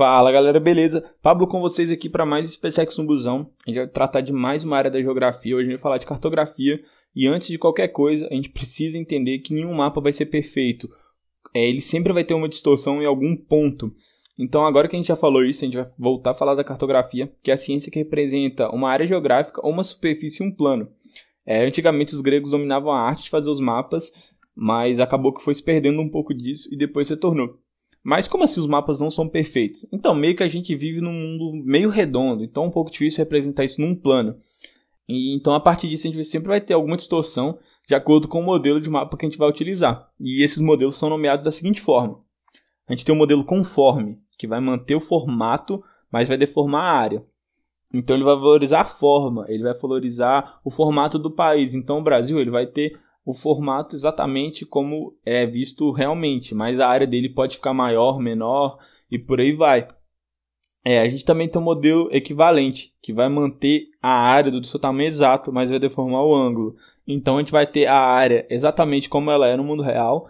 Fala galera, beleza? Pablo com vocês aqui para mais SpaceX no Busão. A gente vai tratar de mais uma área da geografia. Hoje a gente vai falar de cartografia. E antes de qualquer coisa, a gente precisa entender que nenhum mapa vai ser perfeito. É, ele sempre vai ter uma distorção em algum ponto. Então, agora que a gente já falou isso, a gente vai voltar a falar da cartografia, que é a ciência que representa uma área geográfica ou uma superfície e um plano. É, antigamente, os gregos dominavam a arte de fazer os mapas, mas acabou que foi se perdendo um pouco disso e depois se tornou. Mas como assim os mapas não são perfeitos? Então, meio que a gente vive num mundo meio redondo, então é um pouco difícil representar isso num plano. E, então, a partir disso, a gente sempre vai ter alguma distorção de acordo com o modelo de mapa que a gente vai utilizar. E esses modelos são nomeados da seguinte forma: a gente tem um modelo conforme, que vai manter o formato, mas vai deformar a área. Então ele vai valorizar a forma, ele vai valorizar o formato do país. Então o Brasil ele vai ter o formato exatamente como é visto realmente, mas a área dele pode ficar maior, menor e por aí vai. É, a gente também tem um modelo equivalente, que vai manter a área do seu tamanho exato, mas vai deformar o ângulo. Então a gente vai ter a área exatamente como ela é no mundo real,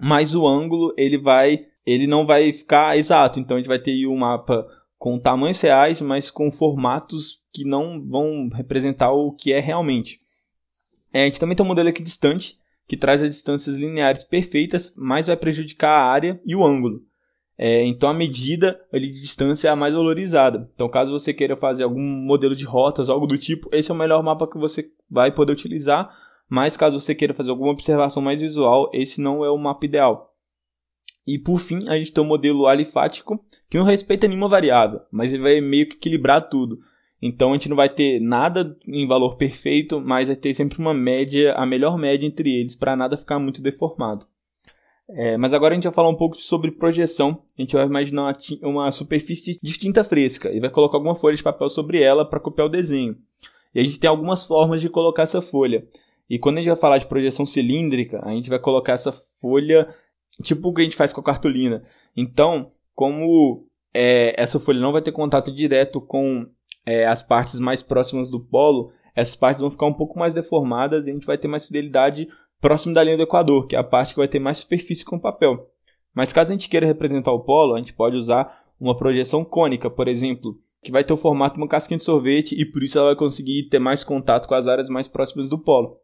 mas o ângulo ele vai ele não vai ficar exato. Então a gente vai ter um mapa com tamanhos reais, mas com formatos que não vão representar o que é realmente. É, a gente também tem um modelo equidistante, que traz as distâncias lineares perfeitas, mas vai prejudicar a área e o ângulo. É, então a medida ali, de distância é a mais valorizada. Então, caso você queira fazer algum modelo de rotas, algo do tipo, esse é o melhor mapa que você vai poder utilizar. Mas caso você queira fazer alguma observação mais visual, esse não é o mapa ideal. E por fim, a gente tem o modelo alifático, que não respeita nenhuma variável, mas ele vai meio que equilibrar tudo. Então a gente não vai ter nada em valor perfeito, mas vai ter sempre uma média, a melhor média entre eles, para nada ficar muito deformado. É, mas agora a gente vai falar um pouco sobre projeção. A gente vai imaginar uma, uma superfície de tinta fresca e vai colocar alguma folha de papel sobre ela para copiar o desenho. E a gente tem algumas formas de colocar essa folha. E quando a gente vai falar de projeção cilíndrica, a gente vai colocar essa folha tipo o que a gente faz com a cartolina. Então, como é, essa folha não vai ter contato direto com é, as partes mais próximas do polo, essas partes vão ficar um pouco mais deformadas e a gente vai ter mais fidelidade próximo da linha do equador, que é a parte que vai ter mais superfície com o papel. Mas caso a gente queira representar o polo, a gente pode usar uma projeção cônica, por exemplo, que vai ter o formato de uma casquinha de sorvete e por isso ela vai conseguir ter mais contato com as áreas mais próximas do polo.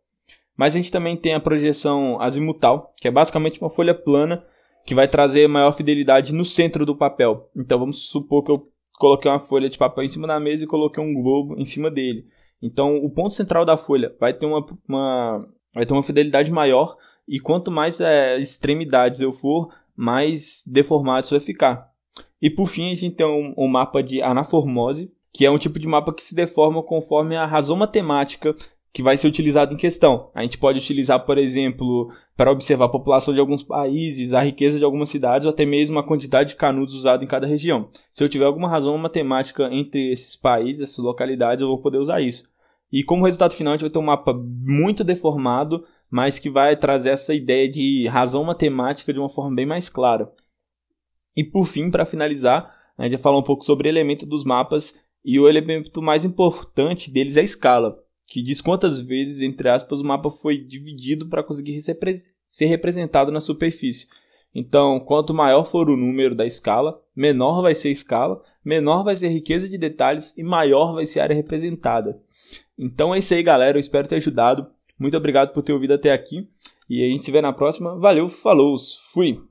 Mas a gente também tem a projeção azimutal, que é basicamente uma folha plana que vai trazer maior fidelidade no centro do papel. Então vamos supor que eu coloquei uma folha de papel em cima da mesa e coloquei um globo em cima dele. Então o ponto central da folha vai ter uma, uma vai ter uma fidelidade maior e quanto mais é, extremidades eu for, mais deformado isso vai ficar. E por fim a gente tem um, um mapa de anaformose, que é um tipo de mapa que se deforma conforme a razão matemática que vai ser utilizado em questão. A gente pode utilizar, por exemplo, para observar a população de alguns países, a riqueza de algumas cidades ou até mesmo a quantidade de canudos usado em cada região. Se eu tiver alguma razão matemática entre esses países, essas localidades, eu vou poder usar isso. E como resultado final, a gente vai ter um mapa muito deformado, mas que vai trazer essa ideia de razão matemática de uma forma bem mais clara. E por fim, para finalizar, a gente vai falar um pouco sobre o elemento dos mapas e o elemento mais importante deles é a escala que diz quantas vezes, entre aspas, o mapa foi dividido para conseguir ser representado na superfície. Então, quanto maior for o número da escala, menor vai ser a escala, menor vai ser a riqueza de detalhes e maior vai ser a área representada. Então é isso aí, galera. Eu espero ter ajudado. Muito obrigado por ter ouvido até aqui. E a gente se vê na próxima. Valeu, falou, fui!